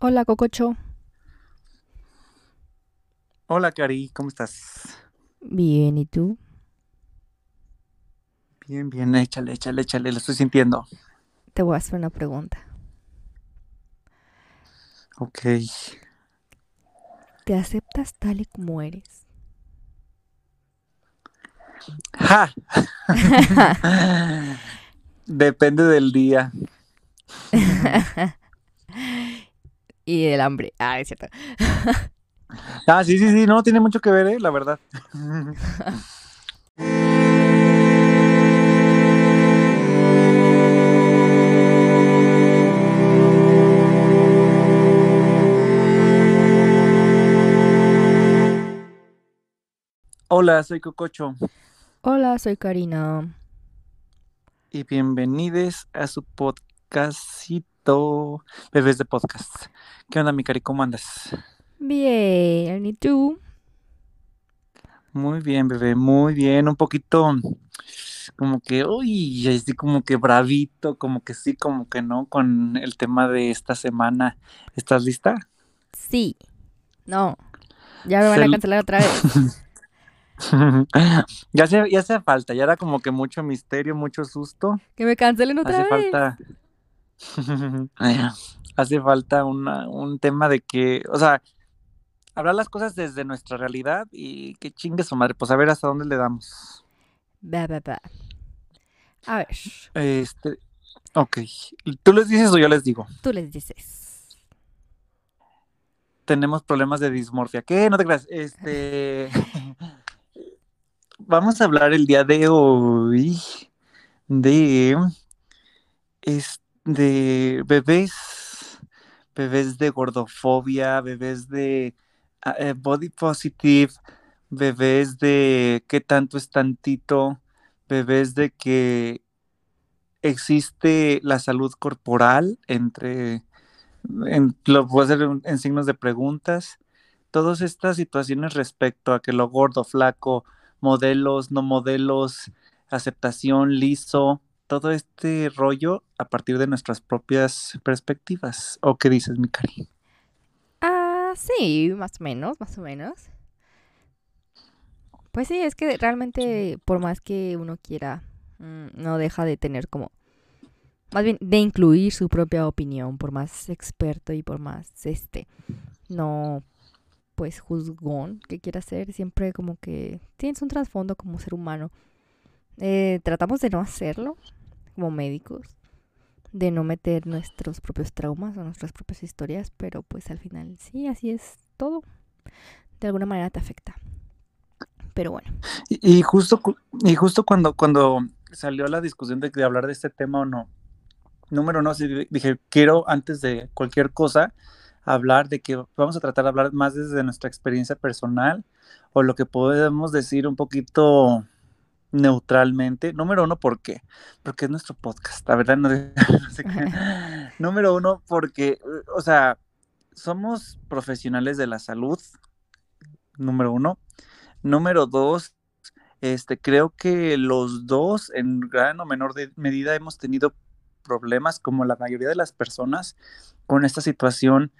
Hola, Cococho. Hola, Cari, ¿cómo estás? Bien, ¿y tú? Bien, bien, échale, échale, échale, lo estoy sintiendo. Te voy a hacer una pregunta. Ok. ¿Te aceptas tal y como eres? ¡Ja! Depende del día. y el hambre. Ah, es cierto. Ah, sí, sí, sí, no tiene mucho que ver, ¿eh? la verdad. Hola, soy Cococho. Hola, soy Karina. Y bienvenidos a su podcastito Bebés de Podcast. ¿Qué onda, mi cari? ¿Cómo andas? Bien, ¿y tú? Muy bien, bebé, muy bien. Un poquito como que, uy, estoy como que bravito, como que sí, como que no, con el tema de esta semana. ¿Estás lista? Sí. No. Ya me van a Cel- cancelar otra vez. ya hace, ya hace falta, ya era como que mucho misterio, mucho susto. Que me cancelen otra Hace vez. falta. Hace falta una, un tema de que, o sea, hablar las cosas desde nuestra realidad y que chingue su madre, pues a ver hasta dónde le damos. Va, va, va. A ver, Este, ok. ¿Tú les dices o yo les digo? tú les dices. Tenemos problemas de dismorfia. ¿Qué? No te creas. Este. Vamos a hablar el día de hoy de. Es, de bebés. Bebés de gordofobia, bebés de ah, eh, body positive, bebés de qué tanto es tantito, bebés de que existe la salud corporal entre en, lo puedo hacer en, en signos de preguntas. Todas estas situaciones respecto a que lo gordo, flaco, modelos, no modelos, aceptación, liso, todo este rollo a partir de nuestras propias perspectivas. ¿O qué dices, mi cari? Ah, sí, más o menos, más o menos. Pues sí, es que realmente por más que uno quiera, mm, no deja de tener como, más bien de incluir su propia opinión, por más experto y por más, este, no, pues juzgón que quiera ser, siempre como que tienes un trasfondo como ser humano. Eh, tratamos de no hacerlo como médicos, de no meter nuestros propios traumas o nuestras propias historias, pero pues al final sí, así es todo. De alguna manera te afecta. Pero bueno, Y, justo, y justo cuando, cuando salió la discusión de, de hablar de este tema o no, número di- dije, quiero antes de cualquier cosa hablar de que vamos a tratar de hablar más desde nuestra experiencia personal o lo que podemos decir un poquito neutralmente. Número uno, ¿por qué? Porque es nuestro podcast, la verdad no, no sé qué. Número uno, porque, o sea, somos profesionales de la salud, número uno. Número dos, este, creo que los dos, en gran o menor de- medida, hemos tenido problemas, como la mayoría de las personas, con esta situación,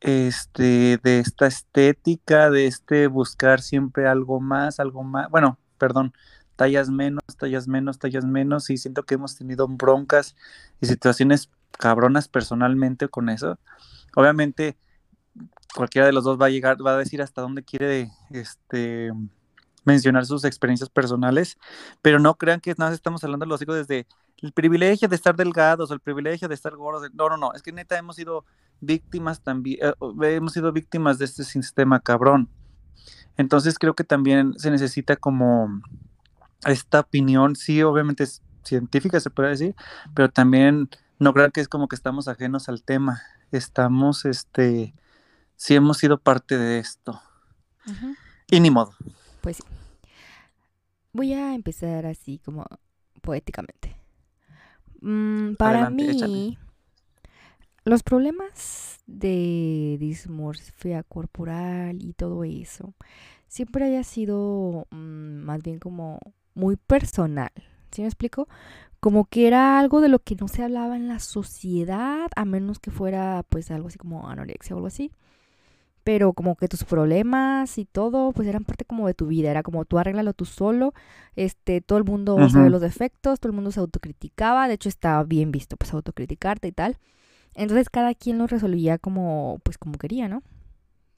este, de esta estética, de este buscar siempre algo más, algo más, bueno, perdón, tallas menos, tallas menos, tallas menos, y siento que hemos tenido broncas y situaciones cabronas personalmente con eso. Obviamente, cualquiera de los dos va a llegar, va a decir hasta dónde quiere, este, mencionar sus experiencias personales, pero no crean que nada estamos hablando de los hijos desde el privilegio de estar delgados el privilegio de estar gordos. No, no, no, es que neta hemos sido víctimas también, eh, hemos sido víctimas de este sistema cabrón. Entonces creo que también se necesita como esta opinión, sí, obviamente es científica, se puede decir, pero también no crean que es como que estamos ajenos al tema. Estamos, este, sí hemos sido parte de esto. Y ni modo. pues sí. Voy a empezar así como poéticamente. Mm, para Adelante, échale. mí, los problemas de dismorfia corporal y todo eso siempre haya sido mm, más bien como muy personal. ¿Sí me explico? como que era algo de lo que no se hablaba en la sociedad, a menos que fuera pues algo así como anorexia o algo así. Pero como que tus problemas y todo, pues eran parte como de tu vida, era como tú arréglalo tú solo, este, todo el mundo sabe los defectos, todo el mundo se autocriticaba, de hecho estaba bien visto pues autocriticarte y tal. Entonces cada quien lo resolvía como pues como quería, ¿no?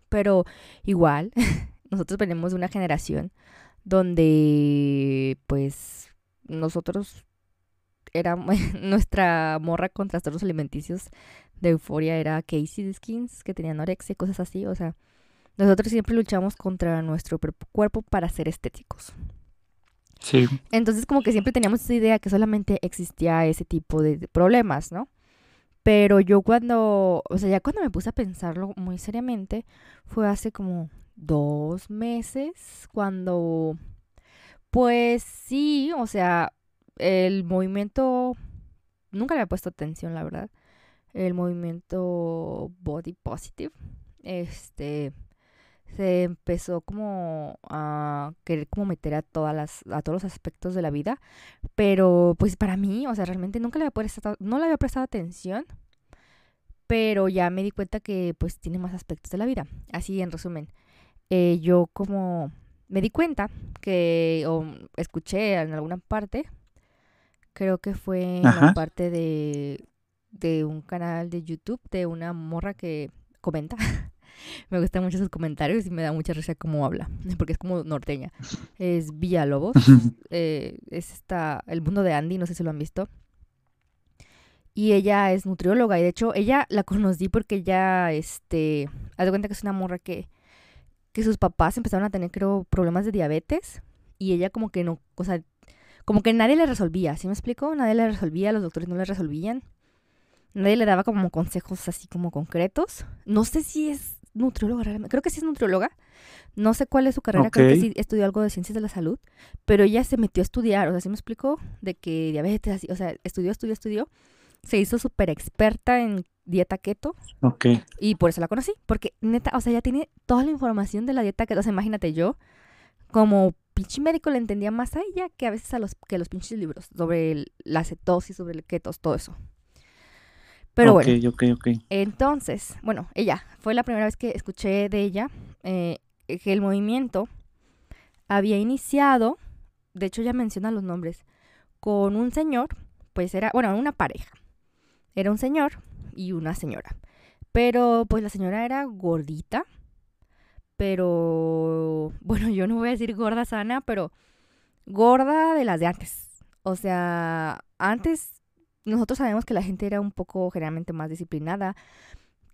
Pero igual, nosotros venimos de una generación donde pues nosotros era nuestra morra con trastornos alimenticios de euforia era Casey Skins, que tenía anorexia y cosas así. O sea, nosotros siempre luchamos contra nuestro cuerpo para ser estéticos. Sí. Entonces, como que siempre teníamos esa idea que solamente existía ese tipo de problemas, ¿no? Pero yo cuando, o sea, ya cuando me puse a pensarlo muy seriamente, fue hace como dos meses, cuando, pues sí, o sea, el movimiento, nunca le había puesto atención, la verdad, el movimiento body positive, este, se empezó como a querer como meter a todas las a todos los aspectos de la vida pero pues para mí o sea realmente nunca le había prestado no le había prestado atención pero ya me di cuenta que pues tiene más aspectos de la vida. Así en resumen eh, yo como me di cuenta que o escuché en alguna parte creo que fue en la parte de de un canal de YouTube de una morra que comenta me gustan mucho sus comentarios y me da mucha risa cómo habla, porque es como norteña. Es Villalobos, eh, es esta, el mundo de Andy, no sé si lo han visto. Y ella es nutrióloga y de hecho ella la conocí porque ella, este, haz de cuenta que es una morra que, que sus papás empezaron a tener, creo, problemas de diabetes y ella como que no, o sea, como que nadie le resolvía, ¿sí me explico? Nadie le resolvía, los doctores no le resolvían. Nadie le daba como consejos así como concretos. No sé si es nutrióloga, creo que sí es nutrióloga. No sé cuál es su carrera, creo que sí estudió algo de ciencias de la salud, pero ella se metió a estudiar, o sea, sí me explicó de que diabetes, así, o sea, estudió, estudió, estudió, se hizo súper experta en dieta keto. Ok. Y por eso la conocí, porque neta, o sea, ella tiene toda la información de la dieta keto, o sea, imagínate yo, como pinche médico le entendía más a ella que a veces a los, que los pinches libros sobre la cetosis, sobre el ketos, todo eso. Pero bueno. Ok, ok, Entonces, bueno, ella, fue la primera vez que escuché de ella eh, que el movimiento había iniciado, de hecho ya menciona los nombres, con un señor, pues era, bueno, una pareja. Era un señor y una señora. Pero pues la señora era gordita, pero bueno, yo no voy a decir gorda sana, pero gorda de las de antes. O sea, antes nosotros sabemos que la gente era un poco generalmente más disciplinada,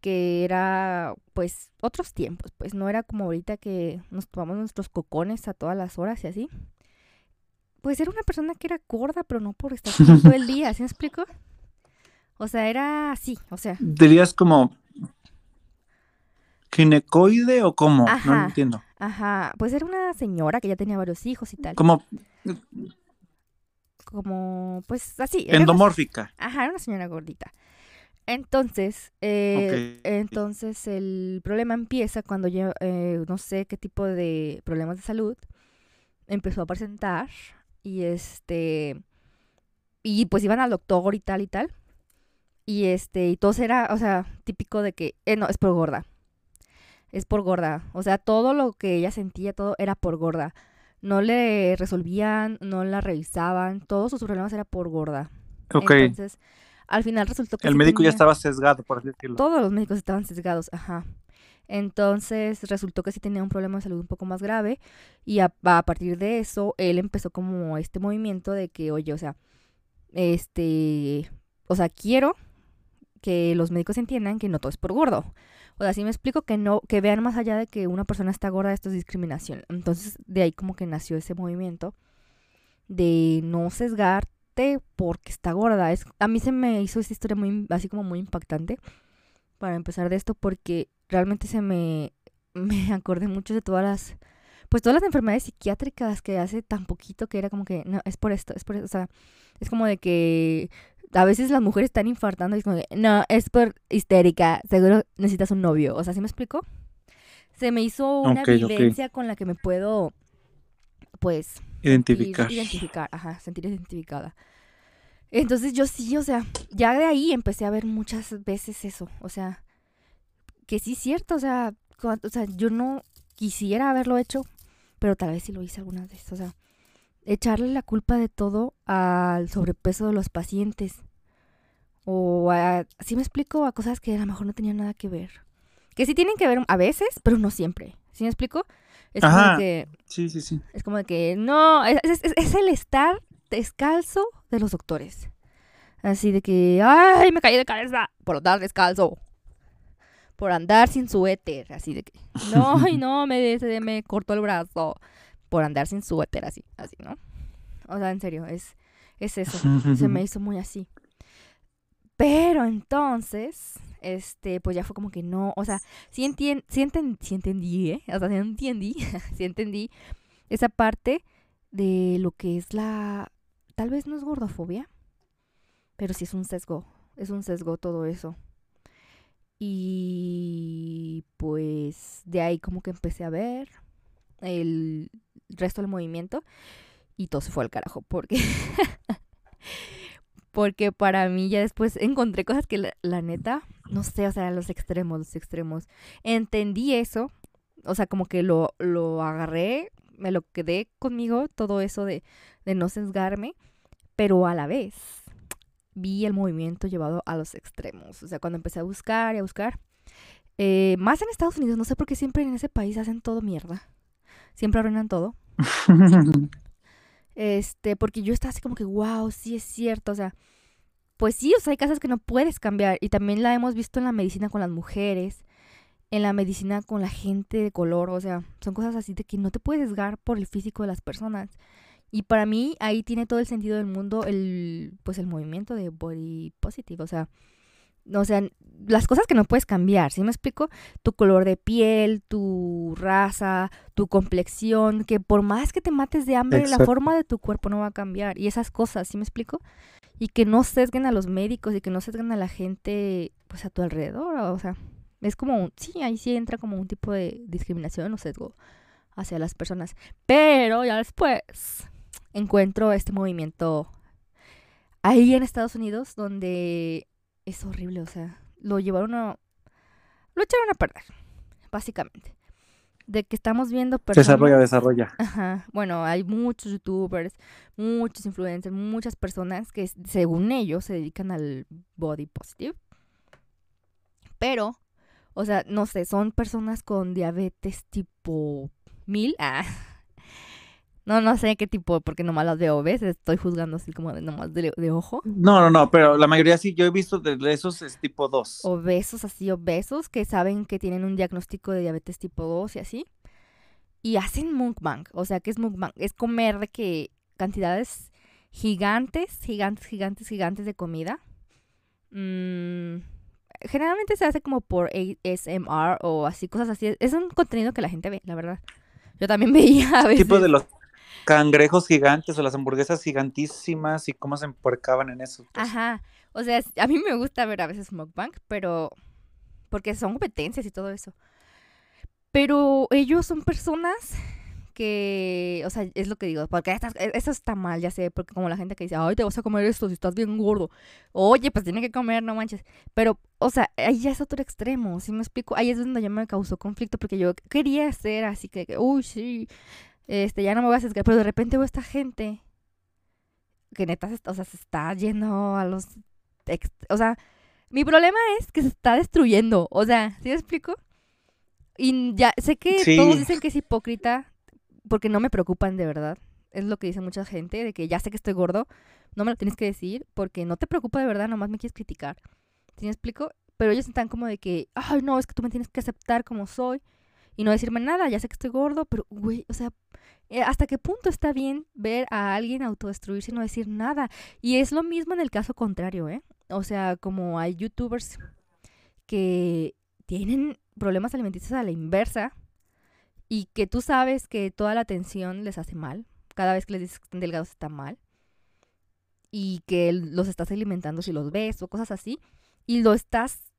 que era pues otros tiempos, pues no era como ahorita que nos tomamos nuestros cocones a todas las horas y así. Pues era una persona que era gorda, pero no por estar todo el día, ¿sí me explico? O sea, era así, o sea. ¿Dirías como ginecoide o cómo? no entiendo. Ajá, pues era una señora que ya tenía varios hijos y tal. Como como, pues así. Endomórfica. ajá, era una señora gordita. Entonces, eh, entonces el problema empieza cuando yo, eh, no sé qué tipo de problemas de salud empezó a presentar y este, y pues iban al doctor y tal y tal. Y este, y todo era, o sea, típico de que, eh, no, es por gorda. Es por gorda. O sea, todo lo que ella sentía, todo era por gorda no le resolvían, no la revisaban, todos sus problemas era por gorda. Ok. Entonces, al final resultó que... El médico ya estaba sesgado, por así decirlo. Todos los médicos estaban sesgados, ajá. Entonces resultó que sí tenía un problema de salud un poco más grave y a, a, partir de eso él empezó como este movimiento de que, oye, o sea, este, o sea, quiero que los médicos entiendan que no todo es por gordo. O sea, sí me explico que no, que vean más allá de que una persona está gorda, esto es discriminación. Entonces, de ahí como que nació ese movimiento de no sesgarte porque está gorda. Es, a mí se me hizo esta historia muy, así como muy impactante para empezar de esto porque realmente se me, me acordé mucho de todas las, pues todas las enfermedades psiquiátricas que hace tan poquito que era como que, no, es por esto, es por esto, o sea, es como de que a veces las mujeres están infartando y es como, no, es por histérica, seguro necesitas un novio. O sea, ¿sí me explico? Se me hizo una vivencia con la que me puedo, pues... Identificar. Identificar, ajá, sentir identificada. Entonces yo sí, o sea, ya de ahí empecé a ver muchas veces eso, o sea, que sí es cierto, o sea, o sea, yo no quisiera haberlo hecho, pero tal vez sí lo hice algunas veces, o sea, echarle la culpa de todo al sobrepeso de los pacientes. O a, así me explico, a cosas que a lo mejor no tenían nada que ver. Que sí tienen que ver a veces, pero no siempre. ¿Sí me explico? Es como que. Sí, sí, sí. Es como de que no. Es, es, el estar descalzo de los doctores. Así de que. ¡Ay! Me caí de cabeza por andar descalzo. Por andar sin suéter. Así de que. No, ay, no, me, me cortó el brazo por andar sin suéter, así, así, ¿no? O sea, en serio, es, es eso. Se me hizo muy así. Pero entonces, este, pues ya fue como que no, o sea, sí, entien, sí, entendí, ¿eh? O sea, sí entendí, sí entendí esa parte de lo que es la, tal vez no es gordofobia, pero sí es un sesgo, es un sesgo todo eso. Y pues de ahí como que empecé a ver el resto del movimiento y todo se fue al carajo porque porque para mí ya después encontré cosas que la, neta, no sé, o sea, los extremos, los extremos. Entendí eso, o sea, como que lo, lo agarré, me lo quedé conmigo, todo eso de, de no sesgarme, pero a la vez vi el movimiento llevado a los extremos. O sea, cuando empecé a buscar y a buscar, eh, más en Estados Unidos, no sé por qué siempre en ese país hacen todo mierda siempre arruinan todo. este, porque yo estaba así como que, wow, sí es cierto, o sea, pues sí, o sea, hay cosas que no puedes cambiar y también la hemos visto en la medicina con las mujeres, en la medicina con la gente de color, o sea, son cosas así de que no te puedes sesgar por el físico de las personas. Y para mí ahí tiene todo el sentido del mundo el pues el movimiento de body positive, o sea, o sea, las cosas que no puedes cambiar, ¿sí me explico? Tu color de piel, tu raza, tu complexión, que por más que te mates de hambre, la forma de tu cuerpo no va a cambiar. Y esas cosas, ¿sí me explico? Y que no sesguen a los médicos y que no sesguen a la gente, pues a tu alrededor, o sea, es como, sí, ahí sí entra como un tipo de discriminación o sesgo hacia las personas. Pero ya después encuentro este movimiento ahí en Estados Unidos donde es horrible, o sea, lo llevaron a... Lo echaron a perder, básicamente. De que estamos viendo personas... Desarrolla, desarrolla. Ajá. Bueno, hay muchos youtubers, muchos influencers, muchas personas que según ellos se dedican al body positive. Pero, o sea, no sé, son personas con diabetes tipo mil. Ah, no, no sé qué tipo, porque nomás las veo, ¿ves? Estoy juzgando así como de, nomás de, ojo. No, no, no, pero la mayoría sí, yo he visto de esos es tipo 2. Obesos, así obesos, que saben que tienen un diagnóstico de diabetes tipo 2 y así. Y hacen mukbang, o sea, ¿qué es mukbang? Es comer de que cantidades gigantes, gigantes, gigantes, gigantes de comida. Mm, generalmente se hace como por ASMR o así, cosas así. Es un contenido que la gente ve, la verdad. Yo también veía a veces. Tipo de los cangrejos gigantes o las hamburguesas gigantísimas y cómo se empuercaban en eso. Pues. Ajá. O sea, a mí me gusta ver a veces mukbang, pero porque son competencias y todo eso. Pero ellos son personas que, o sea, es lo que digo, porque e, eso está mal, ya sé, porque como la gente que dice, ay, te vas a comer esto si estás bien gordo. Oye, pues tiene que comer, no manches. Pero, o sea, ahí ya es otro extremo, ¿sí me explico? Ahí es donde ya me causó conflicto, porque yo quería ser así que, uy, sí, este, ya no me voy a acercar, pero de repente veo esta gente que neta, o sea, se está yendo a los... O sea, mi problema es que se está destruyendo, o sea, ¿sí me explico? Y ya sé que todos dicen que es hipócrita porque no me preocupan de verdad. Es lo que dice mucha gente, de que ya sé que estoy gordo, no me lo tienes que decir porque no te preocupa de verdad, nomás me quieres criticar. ¿Sí me explico? Pero ellos están como de que, ay, no, es que tú me tienes que aceptar como soy y no decirme nada, ya sé que estoy gordo, pero, güey, o sea, eh, ¿hasta qué punto está bien ver a alguien autodestruirse y no decir nada? Y es lo mismo en el caso contrario, ¿eh? O sea, como hay youtubers que tienen problemas alimenticios a la inversa y que tú sabes que toda la atención les hace mal, cada vez que les dices que están delgados está mal, y que los estás alimentando si los ves o cosas así, y lo estás,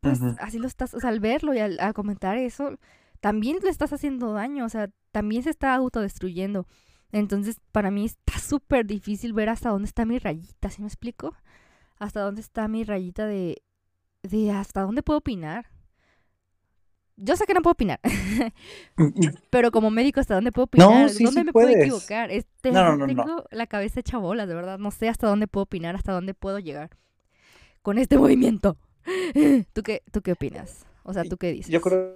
pues así lo estás, o sea, al verlo y al comentar eso, también le estás haciendo daño, o sea, también se está autodestruyendo. Entonces, para mí está súper difícil ver hasta dónde está mi rayita, ¿sí me explico? Hasta dónde está mi rayita de, de hasta dónde puedo opinar. Yo sé que no puedo opinar, pero como médico, ¿hasta dónde puedo opinar? No, sí, ¿Dónde sí me puedo puedes. equivocar? Este, No, no, no, tengo la cabeza hecha bolas, de verdad. No sé hasta dónde puedo opinar, hasta dónde puedo llegar con este movimiento. ¿Tú qué, tú qué opinas? O sea, ¿tú qué dices? Yo creo.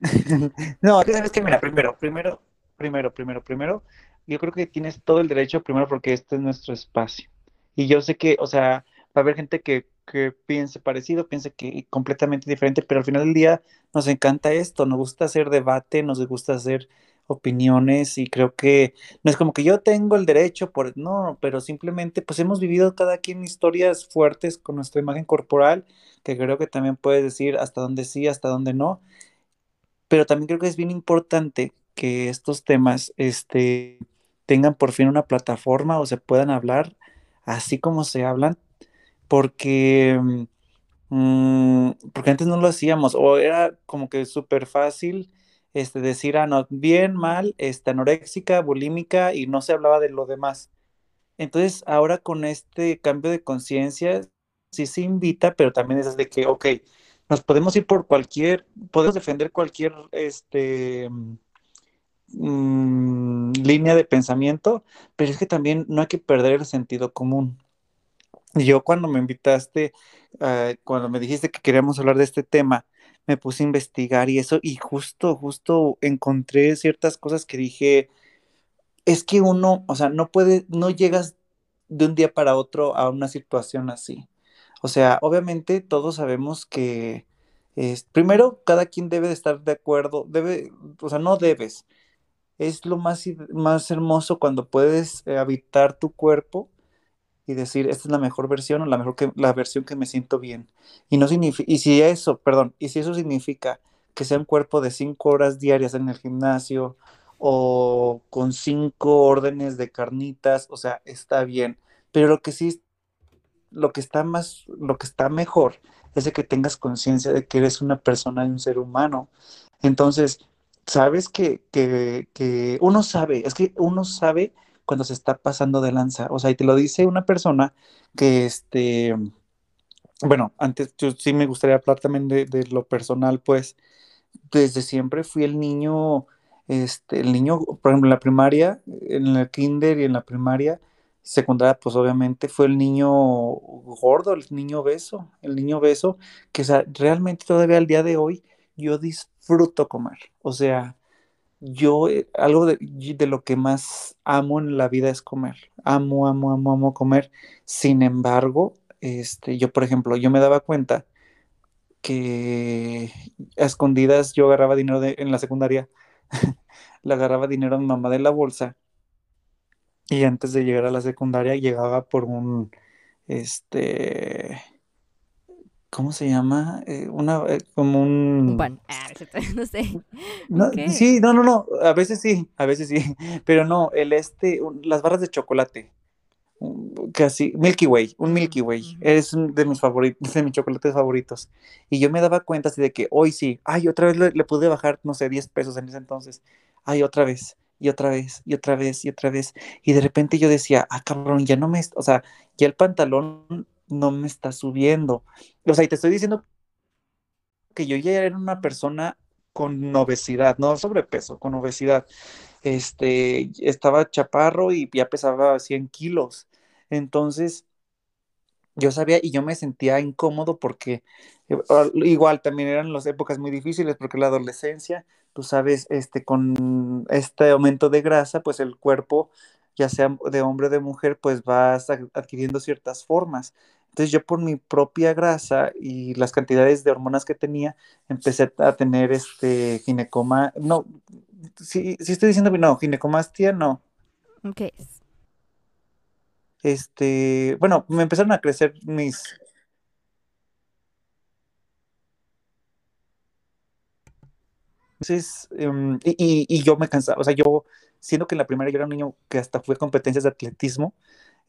no, sabes que, mira, primero, primero, primero, primero, primero, yo creo que tienes todo el derecho, primero, porque este es nuestro espacio. Y yo sé que, o sea, va a haber gente que, que piense parecido, piense que completamente diferente, pero al final del día nos encanta esto, nos gusta hacer debate, nos gusta hacer opiniones y creo que no es como que yo tengo el derecho por, no, pero simplemente pues hemos vivido cada quien historias fuertes con nuestra imagen corporal, que creo que también puedes decir hasta dónde sí, hasta dónde no, pero también creo que es bien importante que estos temas este, tengan por fin una plataforma o se puedan hablar así como se hablan, porque, mm, porque antes no lo hacíamos, o era como que súper fácil este, decir, ah, no, bien, mal, este, anoréxica, bulímica, y no se hablaba de lo demás. Entonces, ahora con este cambio de conciencia, sí se invita, pero también es de que, ok, nos podemos ir por cualquier, podemos defender cualquier este, mm, línea de pensamiento, pero es que también no hay que perder el sentido común. Yo cuando me invitaste, ah, cuando me dijiste que queríamos hablar de este tema, me puse a investigar y eso, y justo, justo encontré ciertas cosas que dije, es que uno, o sea, no puede, no llegas de un día para otro a una situación así. O sea, obviamente todos sabemos que es, primero cada quien debe de estar de acuerdo, debe, o sea, no debes. Es lo más, más hermoso cuando puedes eh, habitar tu cuerpo y decir, esta es la mejor versión o la mejor que, la versión que me siento bien. Y no y si eso, perdón, y si eso significa que sea un cuerpo de cinco horas diarias en el gimnasio o con cinco órdenes de carnitas, o sea, está bien. Pero lo que sí, lo que está más, lo que está mejor es de que tengas conciencia de que eres una persona y un ser humano. Entonces, sabes que, que, que uno sabe, es que uno sabe cuando se está pasando de lanza. O sea, y te lo dice una persona que, este, bueno, antes yo sí me gustaría hablar también de, de lo personal, pues desde siempre fui el niño, este, el niño, por ejemplo, en la primaria, en el kinder y en la primaria, secundaria, pues obviamente fue el niño gordo, el niño beso, el niño beso, que sea, realmente todavía al día de hoy yo disfruto comer. O sea, yo eh, algo de, de lo que más amo en la vida es comer. Amo, amo, amo, amo comer. Sin embargo, este, yo, por ejemplo, yo me daba cuenta que a escondidas yo agarraba dinero de- en la secundaria, le agarraba dinero a mi mamá de la bolsa y antes de llegar a la secundaria llegaba por un, este, ¿cómo se llama? Eh, una, eh, como Un pan. Ah, no sé. No, ¿Un qué? sí, no, no, no, a veces sí, a veces sí, pero no, el este, las barras de chocolate. Casi, Milky Way, un Milky Way, ujú. es un de mis favoritos, de mis chocolates favoritos. Y yo me daba cuenta así de que hoy sí, ay, otra vez le, le pude bajar, no sé, 10 pesos en ese entonces. Ay, otra vez, y otra vez, y otra vez, y otra vez. Y de repente yo decía, ah, cabrón, ya no me, o sea, ya el pantalón no me está subiendo. O sea, y te estoy diciendo que yo ya era una persona con obesidad, no sobrepeso, con obesidad. Este, estaba chaparro y ya pesaba 100 kilos. Entonces, yo sabía y yo me sentía incómodo porque eh, igual también eran las épocas muy difíciles porque la adolescencia, tú sabes, este, con este aumento de grasa, pues el cuerpo, ya sea de hombre o de mujer, pues va sa- adquiriendo ciertas formas. Entonces yo por mi propia grasa y las cantidades de hormonas que tenía, empecé a tener este ginecoma, no, sí, sí estoy diciendo, no, ginecomastia, no. ¿Qué es? Este, bueno, me empezaron a crecer mis, Entonces, em, y, y- y yo me cansaba, o sea, yo, siendo que en la primera yo era un niño que hasta fue competencias de atletismo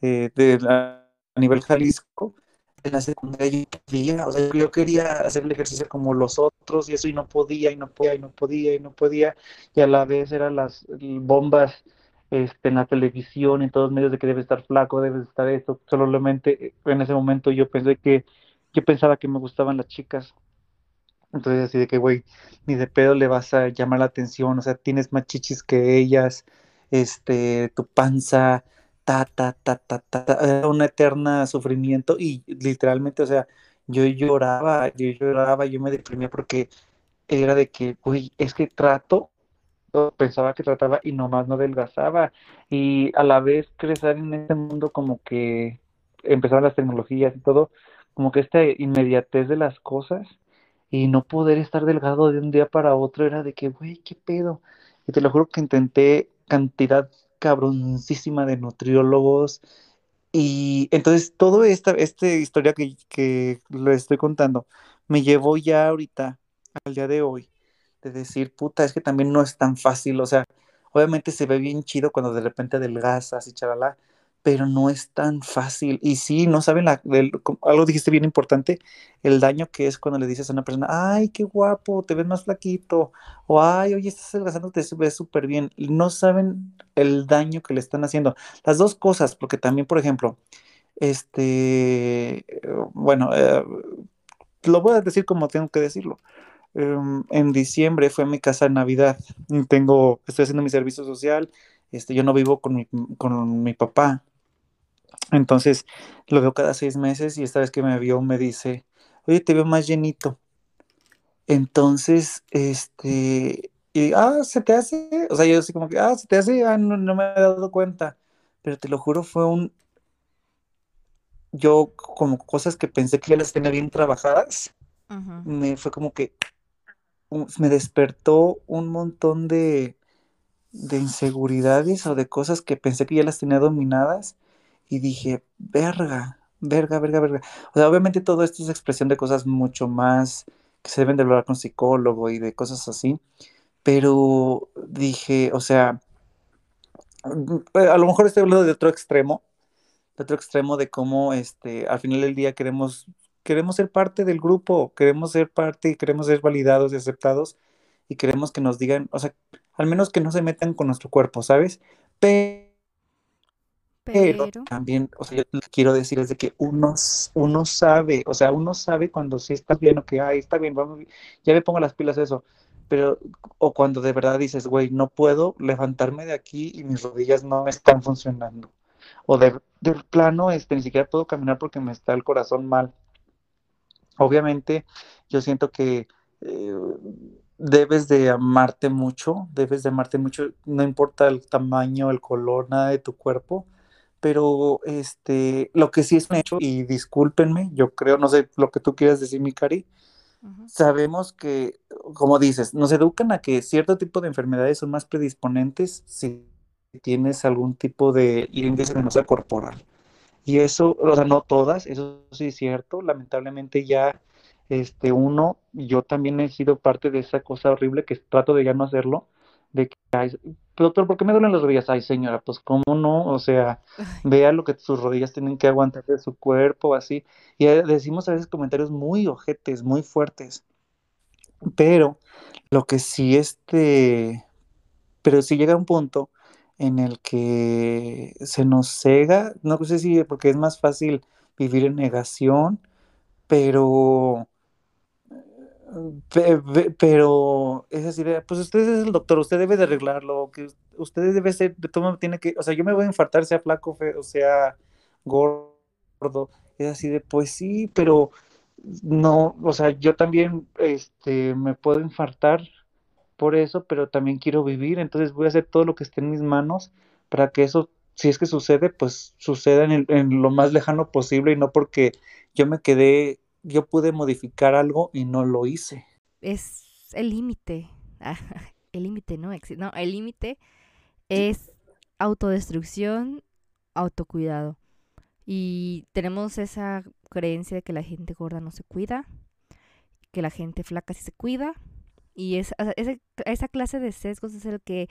eh, de a nivel Jalisco, en la secundaria yo podía, o sea, yo quería hacer el ejercicio como los otros y eso y no podía y no podía y no podía y no podía y a la vez eran las bombas este, en la televisión, en todos los medios de que debe estar flaco, debe estar esto, solamente eh, en ese momento yo pensé que, yo pensaba que me gustaban las chicas, entonces así de que, güey, ni de pedo le vas a llamar la atención, o sea, tienes más chichis que ellas, este, tu panza, ta, ta, ta, ta, ta, ta, un eterno sufrimiento y literalmente, o sea, yo lloraba, yo lloraba, yo me deprimía porque era de que, güey, es que trato, pensaba que trataba y nomás no adelgazaba. Y a la vez crecer en este mundo como que empezaron las tecnologías y todo, como que esta inmediatez de las cosas y no poder estar delgado de un día para otro era de que, güey, qué pedo. Y te lo juro que intenté cantidad cabroncísima de nutriólogos. Y entonces todo esta, esta historia que, que le estoy contando me llevó ya ahorita, al día de hoy, de decir, puta, es que también no es tan fácil. O sea, obviamente se ve bien chido cuando de repente adelgazas y charala, pero no es tan fácil. Y sí, no saben, la, algo dijiste bien importante, el daño que es cuando le dices a una persona, ay, qué guapo, te ves más flaquito, o ay, oye, estás adelgazando, te ves súper bien. No saben el daño que le están haciendo. Las dos cosas, porque también, por ejemplo, este, bueno, eh, lo voy a decir como tengo que decirlo. Em, en diciembre fue mi casa de Navidad. Tengo, estoy haciendo mi servicio social. Este, yo no vivo con mi, con mi papá, entonces lo veo cada seis meses y esta vez que me vio me dice, oye, te veo más llenito. Entonces, este, y, ah, se te hace, o sea, yo así como que, ah, se te hace, ah, no, me he dado cuenta, pero te lo juro, fue un, yo como cosas que pensé que ya las tenía bien trabajadas, me fue como que me despertó un montón de, de inseguridades o de cosas que pensé que ya las tenía dominadas y dije, verga, verga, verga, verga. O sea, obviamente todo esto es expresión de cosas mucho más que se deben de hablar con psicólogo y de cosas así, pero dije, o sea, a lo mejor estoy hablando de otro extremo, de otro extremo de cómo este, al final del día queremos, queremos ser parte del grupo, queremos ser parte y queremos ser validados y aceptados y queremos que nos digan, o sea, al menos que no se metan con nuestro cuerpo, ¿sabes? Pero pero, también, o sea, yo lo que quiero decir es de que uno, uno sabe, o sea, uno sabe cuando sí estás bien o que, ay, está bien, vamos, ya me pongo las pilas eso, pero, o cuando de verdad dices, güey, no puedo levantarme de aquí y mis rodillas no me están funcionando, o de, plano, este, ni siquiera puedo caminar porque me está el corazón mal. Obviamente, yo siento que eh, debes de amarte mucho, debes de amarte mucho, no importa el tamaño, el color, nada de tu cuerpo, pero este, lo que sí es un hecho, y discúlpenme, yo creo, no sé lo que tú quieras decir, mi cari, sabemos que, como dices, nos educan a que cierto tipo de enfermedades son más predisponentes si tienes algún tipo de índice de masa corporal. Y eso, o sea, no todas, eso sí es cierto, lamentablemente ya este uno, yo también he sido parte de esa cosa horrible que trato de ya no hacerlo, de que, doctor, ¿por qué me duelen las rodillas? Ay, señora, pues cómo no, o sea, vea lo que sus rodillas tienen que aguantar de su cuerpo, así. Y eh, decimos a veces comentarios muy ojetes, muy fuertes. Pero lo que sí, este, pero sí llega un punto en el que se nos cega, no sé si porque es más fácil vivir en negación, pero pero es así pues usted es el doctor, usted debe de arreglarlo, que usted debe ser, todo tiene que, o sea, yo me voy a infartar, sea flaco, o sea gordo, es así de, pues sí, pero no, o sea, yo también, este, me puedo infartar por eso, pero también quiero vivir, entonces voy a hacer todo lo que esté en mis manos para que eso, si es que sucede, pues suceda en, en lo más lejano posible y no porque yo me quedé yo pude modificar algo y no lo hice. Es el límite. el límite no existe. No, el límite es autodestrucción, autocuidado. Y tenemos esa creencia de que la gente gorda no se cuida, que la gente flaca sí se cuida. Y es, esa clase de sesgos es el que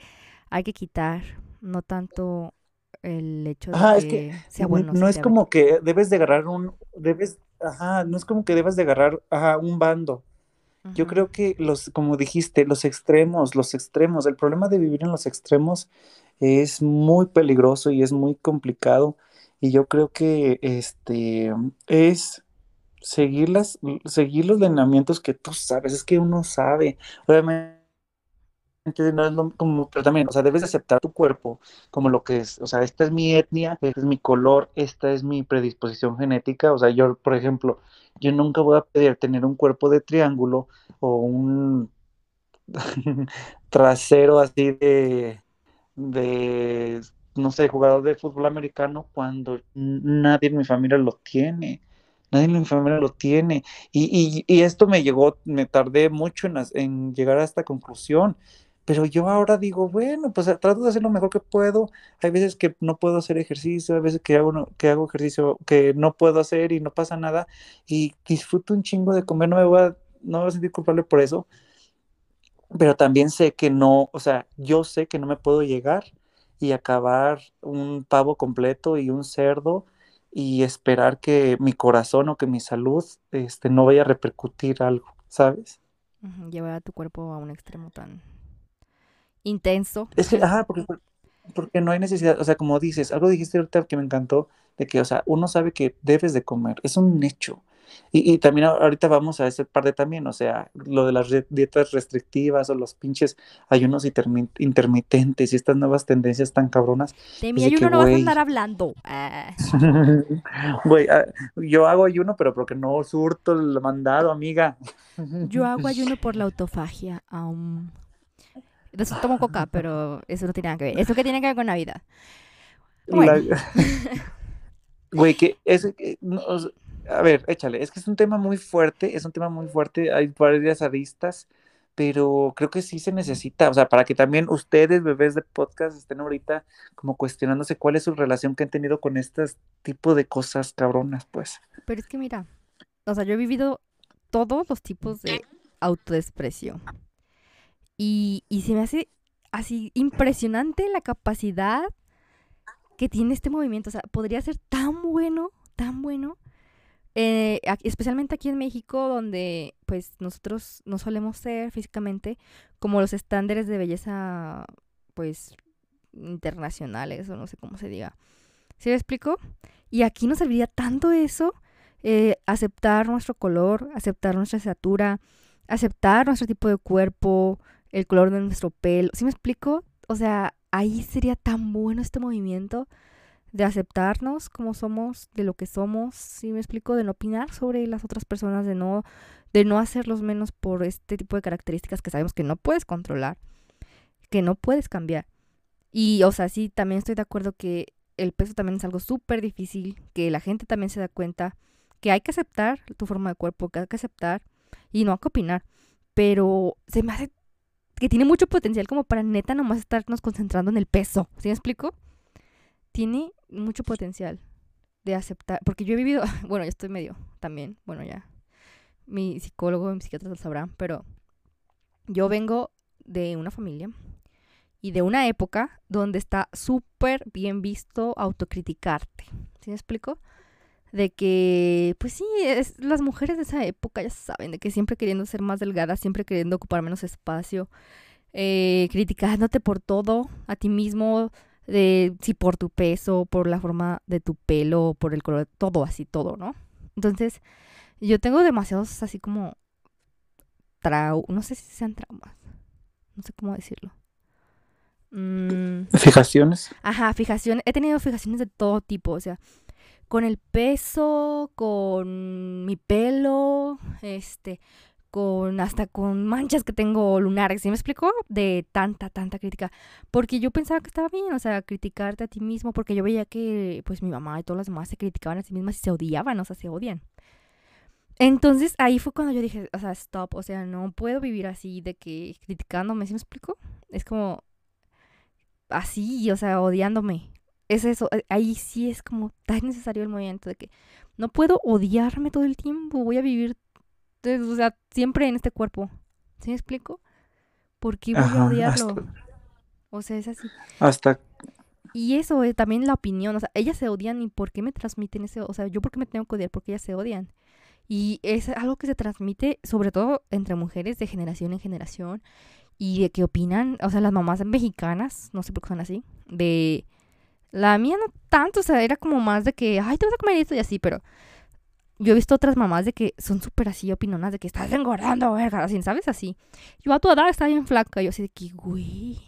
hay que quitar, no tanto el hecho de que, sea bueno. No, es como que debes de agarrar un, debes ajá, no es como que debas de agarrar a un bando. Yo creo que los, como dijiste, los extremos, los extremos, el problema de vivir en los extremos es muy peligroso y es muy complicado. Y yo creo que este es seguir las, seguir los lineamientos que tú sabes, es que uno sabe. Obviamente no es como, pero también, o sea, debes aceptar tu cuerpo como lo que es, o sea, esta es mi etnia, este es mi color, esta es mi predisposición genética, o sea, yo, por ejemplo, yo nunca voy a pedir tener un cuerpo de triángulo o un trasero así de, de, no sé, jugador de fútbol americano cuando nadie en mi familia lo tiene. Nadie en mi familia lo tiene. Y, y, y esto me llegó, me tardé mucho en, en llegar a esta conclusión pero yo ahora digo, bueno, pues trato de hacer lo mejor que puedo. Hay veces que no puedo hacer ejercicio, hay veces que hago, que hago ejercicio que no puedo hacer y no pasa nada. Y disfruto un chingo de comer, no me voy a, no me voy a sentir culpable por eso. Pero también sé que no, o sea, yo sé que no me puedo llegar y acabar un pavo completo y un cerdo y esperar que mi corazón o que mi salud este, no vaya a repercutir algo, ¿sabes? Llevar a tu cuerpo a un extremo tan intenso. Es que, ajá, porque, porque no hay necesidad, o sea, como dices, algo dijiste ahorita que me encantó, de que, o sea, uno sabe que debes de comer, es un hecho. Y, y también ahorita vamos a ese parte también, o sea, lo de las dietas restrictivas o los pinches ayunos intermitentes y estas nuevas tendencias tan cabronas. De mi ayuno no vas a andar hablando. Ah. Güey, ah, yo hago ayuno, pero porque no surto el mandado, amiga. Yo hago ayuno por la autofagia. Um, entonces tomo coca, pero eso no tiene nada que ver. Eso que tiene que ver con Navidad. Bueno. Güey, que es... a ver, échale. Es que es un tema muy fuerte, es un tema muy fuerte. Hay varias aristas, pero creo que sí se necesita. O sea, para que también ustedes, bebés de podcast, estén ahorita como cuestionándose cuál es su relación que han tenido con este tipo de cosas cabronas, pues. Pero es que mira, o sea, yo he vivido todos los tipos de autodesprecio. Y, se me hace así impresionante la capacidad que tiene este movimiento. O sea, podría ser tan bueno, tan bueno. Eh, especialmente aquí en México, donde pues nosotros no solemos ser físicamente como los estándares de belleza, pues, internacionales, o no sé cómo se diga. ¿Sí me explico? Y aquí nos serviría tanto eso, eh, aceptar nuestro color, aceptar nuestra estatura, aceptar nuestro tipo de cuerpo, el color de nuestro pelo. ¿Sí me explico? O sea, ahí sería tan bueno este movimiento de aceptarnos como somos, de lo que somos, ¿sí me explico? De no opinar sobre las otras personas, de no, de no hacerlos menos por este tipo de características que sabemos que no puedes controlar, que no puedes cambiar. Y, o sea, sí, también estoy de acuerdo que el peso también es algo súper difícil, que la gente también se da cuenta que hay que aceptar tu forma de cuerpo, que hay que aceptar y no hay que opinar. Pero se me hace que tiene mucho potencial como para neta nomás estarnos concentrando en el peso. ¿Sí me explico? Tiene mucho potencial de aceptar, porque yo he vivido, bueno, yo estoy medio también, bueno, ya, mi psicólogo, mi psiquiatra lo sabrán, pero yo vengo de una familia y de una época donde está súper bien visto autocriticarte. ¿Sí me explico? De que, pues sí, es, las mujeres de esa época ya saben, de que siempre queriendo ser más delgadas, siempre queriendo ocupar menos espacio, eh, criticándote por todo, a ti mismo, de, si por tu peso, por la forma de tu pelo, por el color, todo así, todo, ¿no? Entonces, yo tengo demasiados así como trau, no sé si sean traumas, no sé cómo decirlo. Mm. Fijaciones. Ajá, fijaciones. He tenido fijaciones de todo tipo, o sea, con el peso, con mi pelo, este, con hasta con manchas que tengo lunares, ¿sí me explicó? De tanta, tanta crítica. Porque yo pensaba que estaba bien, o sea, criticarte a ti mismo, porque yo veía que pues mi mamá y todas las demás se criticaban a sí mismas y se odiaban, o sea, se odian. Entonces ahí fue cuando yo dije, o sea, stop, o sea, no puedo vivir así de que criticándome, ¿sí me explico? Es como así, o sea, odiándome es eso, eh, ahí sí es como tan necesario el movimiento de que no puedo odiarme todo el tiempo, voy a vivir, o sea, siempre en este cuerpo. ¿Sí me explico? ¿Por qué voy a odiarlo? O sea, es así. Hasta... Y eso, también la opinión, o sea, ellas se odian y ¿por qué me transmiten ese? O sea, yo por qué me tengo que odiar porque ellas se odian. Y es algo que se transmite sobre todo entre mujeres de generación en generación y de que opinan, o sea, las mamás mexicanas, no sé por qué son así, de... La mía no tanto, o sea, era como más de que, ay, te vas a comer esto y así, pero yo he visto otras mamás de que son súper así opinonas de que estás engordando, verga, así, ¿sabes? Así. Yo a tu edad estaba bien flaca, yo así de que, güey.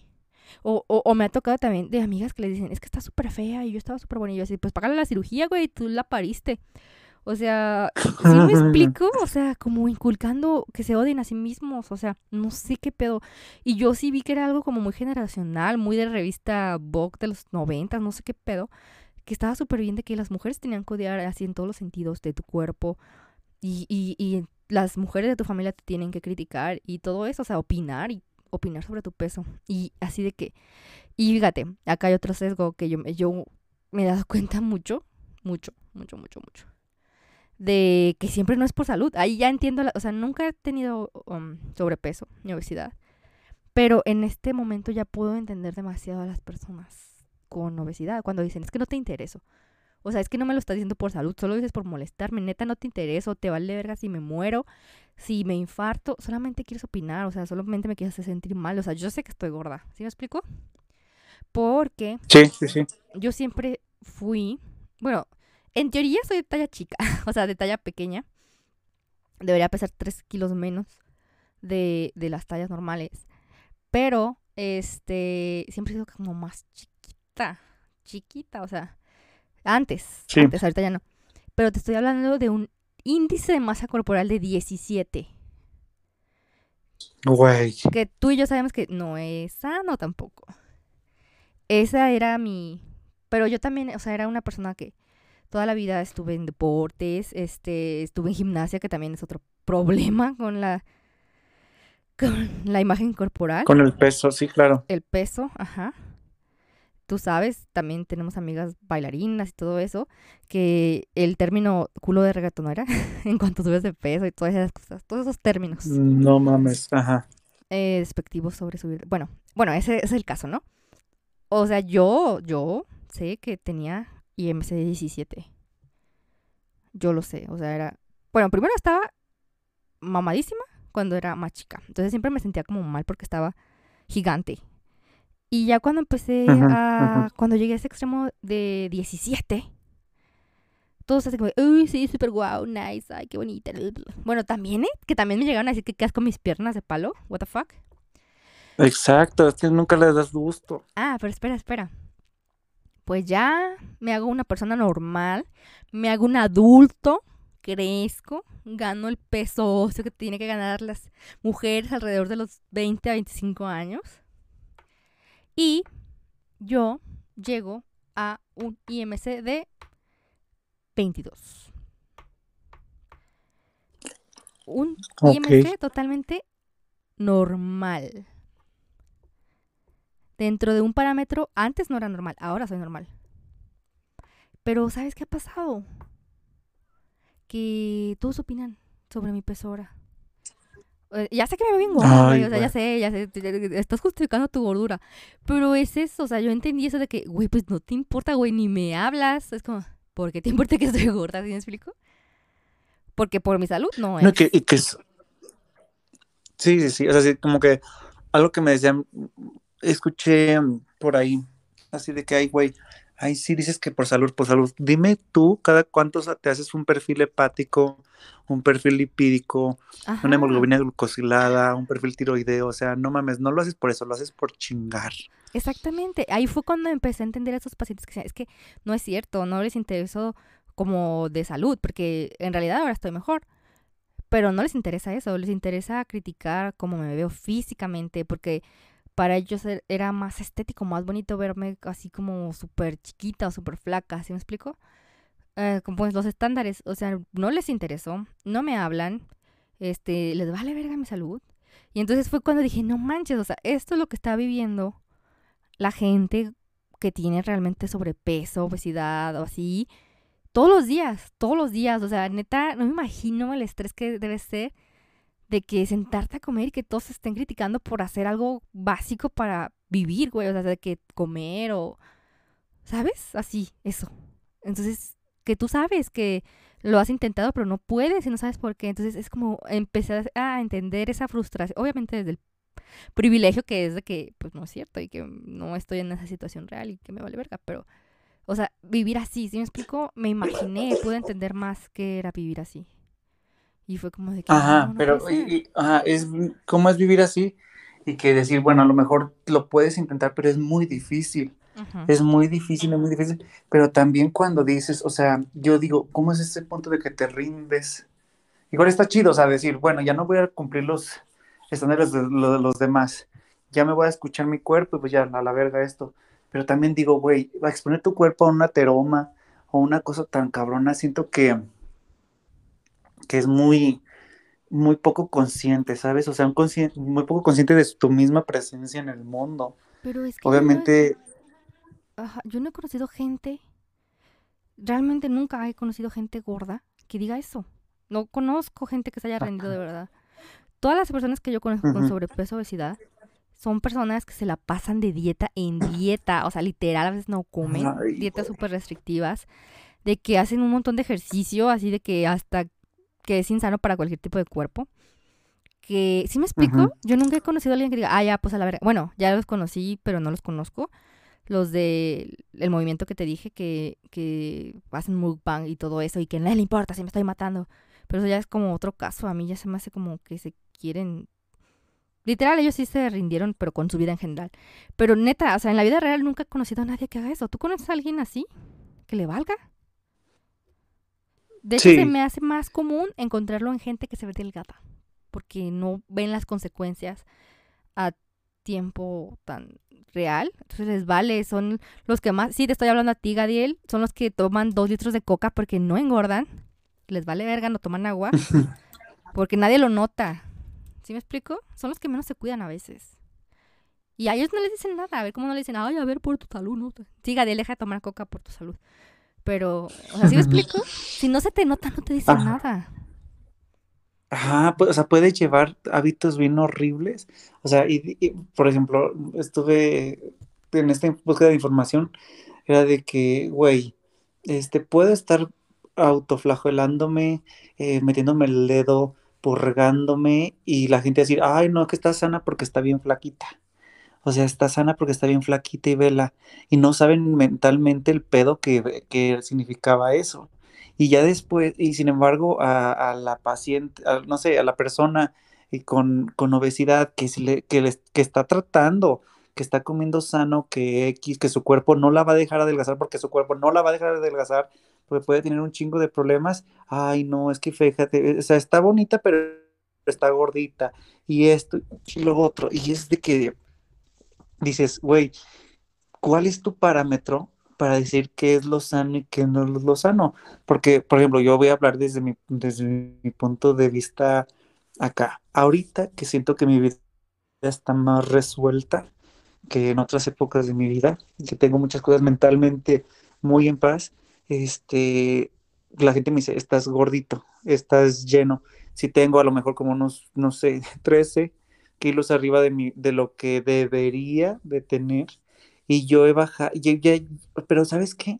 O, o, o, me ha tocado también de amigas que le dicen, es que está súper fea y yo estaba súper buena. Y yo así, pues págale la cirugía, güey, tú la pariste. O sea, ¿sí me explico? O sea, como inculcando que se odien a sí mismos. O sea, no sé qué pedo. Y yo sí vi que era algo como muy generacional, muy de revista Vogue de los noventas, no sé qué pedo que estaba súper bien de que las mujeres tenían que odiar así en todos los sentidos de tu cuerpo y, y, y las mujeres de tu familia te tienen que criticar y todo eso, o sea, opinar y opinar sobre tu peso. Y así de que, y fíjate, acá hay otro sesgo que yo, yo me he dado cuenta mucho, mucho, mucho, mucho, mucho. De que siempre no es por salud. Ahí ya entiendo, la, o sea, nunca he tenido um, sobrepeso ni obesidad. Pero en este momento ya puedo entender demasiado a las personas con obesidad, cuando dicen, es que no te intereso. O sea, es que no me lo estás diciendo por salud, solo dices por molestarme, neta no te intereso, te vale verga si me muero, si me infarto, solamente quieres opinar, o sea, solamente me quieres hacer sentir mal, o sea, yo sé que estoy gorda, ¿sí me explico? Porque sí, sí, sí. yo siempre fui, bueno, en teoría soy de talla chica, o sea, de talla pequeña, debería pesar 3 kilos menos de, de las tallas normales, pero, este, siempre he sido como más chica chiquita, o sea, antes, antes, ahorita ya no. Pero te estoy hablando de un índice de masa corporal de 17. Güey. Que tú y yo sabemos que no es sano tampoco. Esa era mi... Pero yo también, o sea, era una persona que toda la vida estuve en deportes, este, estuve en gimnasia, que también es otro problema con la con la imagen corporal. Con el peso, sí, claro. El peso, ajá tú sabes, también tenemos amigas bailarinas y todo eso, que el término culo de reggaetonera, en cuanto subes de peso y todas esas cosas, todos esos términos. No mames, ajá. Eh, despectivos sobre subir. Bueno, bueno, ese, ese, es el caso, ¿no? O sea, yo, yo sé que tenía IMC 17. Yo lo sé, o sea, era... Bueno, primero estaba mamadísima cuando era más chica. Entonces siempre me sentía como mal porque estaba gigante. Y ya cuando empecé a... Cuando llegué a ese extremo de 17, todos así como, uy, sí, súper guau, nice, ay, qué bonita. Bueno, también, ¿eh? Que también me llegaron a decir que quedas con mis piernas de palo, what the fuck. Exacto, es que nunca les das gusto. Ah, pero espera, espera. Pues ya me hago una persona normal, me hago un adulto, crezco, gano el peso óseo que tiene que ganar las mujeres alrededor de los 20 a 25 años. Y yo llego a un IMC de 22. Un IMC totalmente normal. Dentro de un parámetro, antes no era normal, ahora soy normal. Pero ¿sabes qué ha pasado? Que todos opinan sobre mi peso ahora. Eh, ya sé que me veo bien gorda, güey, o sea, ya sé, ya sé, estás justificando tu gordura. Pero es eso, o sea, yo entendí eso de que, güey, pues no te importa, güey, ni me hablas. Es como, ¿por qué te importa que estoy gorda? ¿Sí me explico? Porque por mi salud no es. No, que, y que es... Sí, sí, sí, o sea, sí, como que algo que me decían, escuché por ahí, así de que, ay, güey, ay, sí dices que por salud, por salud. Dime tú, cada cuánto te haces un perfil hepático, un perfil lipídico, una hemoglobina glucosilada, un perfil tiroideo, o sea, no mames, no lo haces por eso, lo haces por chingar. Exactamente, ahí fue cuando empecé a entender a esos pacientes que es que no es cierto, no les interesó como de salud, porque en realidad ahora estoy mejor. Pero no les interesa eso, les interesa criticar cómo me veo físicamente, porque para ellos e, era más estético, más bonito verme así como súper chiquita o súper flaca, ¿sí me explico? Eh, pues los estándares, o sea, no les interesó, no me hablan, este, les vale verga mi salud. Y entonces fue cuando dije, no manches, o sea, esto es lo que está viviendo la gente que tiene realmente sobrepeso, obesidad o así, todos los días, todos los días, o sea, neta, no me imagino el estrés que debe ser de que sentarte a comer y que todos se estén criticando por hacer algo básico para vivir, güey, o sea, de que comer o, ¿sabes? Así, eso. Entonces, que tú sabes que lo has intentado, pero no puedes y no sabes por qué. Entonces es como empezar a entender esa frustración, obviamente desde el privilegio que es de que, pues no es cierto y que no estoy en esa situación real y que me vale verga, pero, o sea, vivir así, si me explico, me imaginé, pude entender más que era vivir así. Y fue como de que... Ajá, pero ajá, es, ¿cómo es vivir así? Y que decir, bueno, a lo mejor lo puedes intentar, pero es muy difícil. Es muy difícil, es muy difícil. Pero también cuando dices, o sea, yo digo, ¿cómo es ese punto de que te rindes? Igual está chido, o sea, decir, bueno, ya no voy a cumplir los estándares de, los demás. Ya me voy a escuchar mi cuerpo y pues ya a la verga esto. Pero también digo, güey, a exponer tu cuerpo a una teroma o una cosa tan cabrona, siento que, que es muy, muy poco consciente, ¿sabes? O sea, un muy poco consciente de tu misma presencia en el mundo. Pero es que Obviamente... yo no he conocido gente, realmente nunca he conocido gente gorda que diga eso. No conozco gente que se haya rendido de verdad todas las personas que yo conozco con sobrepeso, obesidad, son personas que se la pasan de dieta en dieta, o sea, literal, a veces no comen, dietas súper restrictivas, de que hacen un montón de ejercicio, así de que hasta que es insano para cualquier tipo de cuerpo. Que, ¿sí me explico? Yo nunca he conocido a alguien que diga, ah, ya, pues a la verdad, bueno, ya los conocí, pero no los conozco. Los de el movimiento que te dije, que, que hacen mukbang y todo eso, y que nadie le importa si me estoy matando. Pero eso ya es como otro caso. A mí ya se me hace como que se quieren... Literal, ellos sí se rindieron, pero con su vida en general. Pero neta, o sea, en la vida real nunca he conocido a nadie que haga eso. ¿Tú conoces a alguien así? ¿Que le valga? De hecho, se me hace más común encontrarlo en gente que se ve delgada. Porque no ven las consecuencias a tiempo tan real. Entonces les vale, son los que más, sí te estoy hablando a ti, Gadiel, son los que toman dos litros de coca porque no engordan. Les vale verga, no toman agua. porque nadie lo nota. ¿Sí me explico? Son los que menos se cuidan a veces. Y a ellos no les dicen nada. A ver cómo no le dicen, ay, a ver, por tu salud, ¿no? Sí, Gadiel, deja de tomar coca por tu salud. Pero, o sea, ¿sí me explico? Si no se te nota, no te dicen nada. Ajá, pues, o sea, puede llevar hábitos bien horribles. O sea, y, por ejemplo, estuve en esta búsqueda de información, era de que, güey, este, puedo estar autoflagelándome, eh, metiéndome el dedo, purgándome y la gente decir, ay, no, que está sana porque está bien flaquita. O sea, está sana porque está bien flaquita y vela. Y no saben mentalmente el pedo que, que significaba eso. Y ya después, y sin embargo, a, la paciente, no sé, a la persona eh, con, con obesidad que, le, que, les, que está tratando, que está comiendo sano, que X, que su cuerpo no la va a dejar adelgazar porque su cuerpo no la va a dejar adelgazar, porque puede tener un chingo de problemas. Ay, no, es que fíjate, o sea, está bonita, pero está gordita, y esto, y lo otro, y es de que dices, güey, ¿cuál es tu parámetro para decir qué es lo sano y qué no es lo sano? Porque, por ejemplo, yo voy a hablar desde mi, desde mi punto de vista acá. Ahorita que siento que mi vida está más resuelta que en otras épocas de mi vida, que tengo muchas cosas mentalmente muy en paz, este, la gente me dice, estás gordito, estás lleno. Si tengo a lo mejor como unos, no sé, 13 kilos arriba de, mi, de lo que debería de tener. Y yo he bajado, pero ¿sabes qué?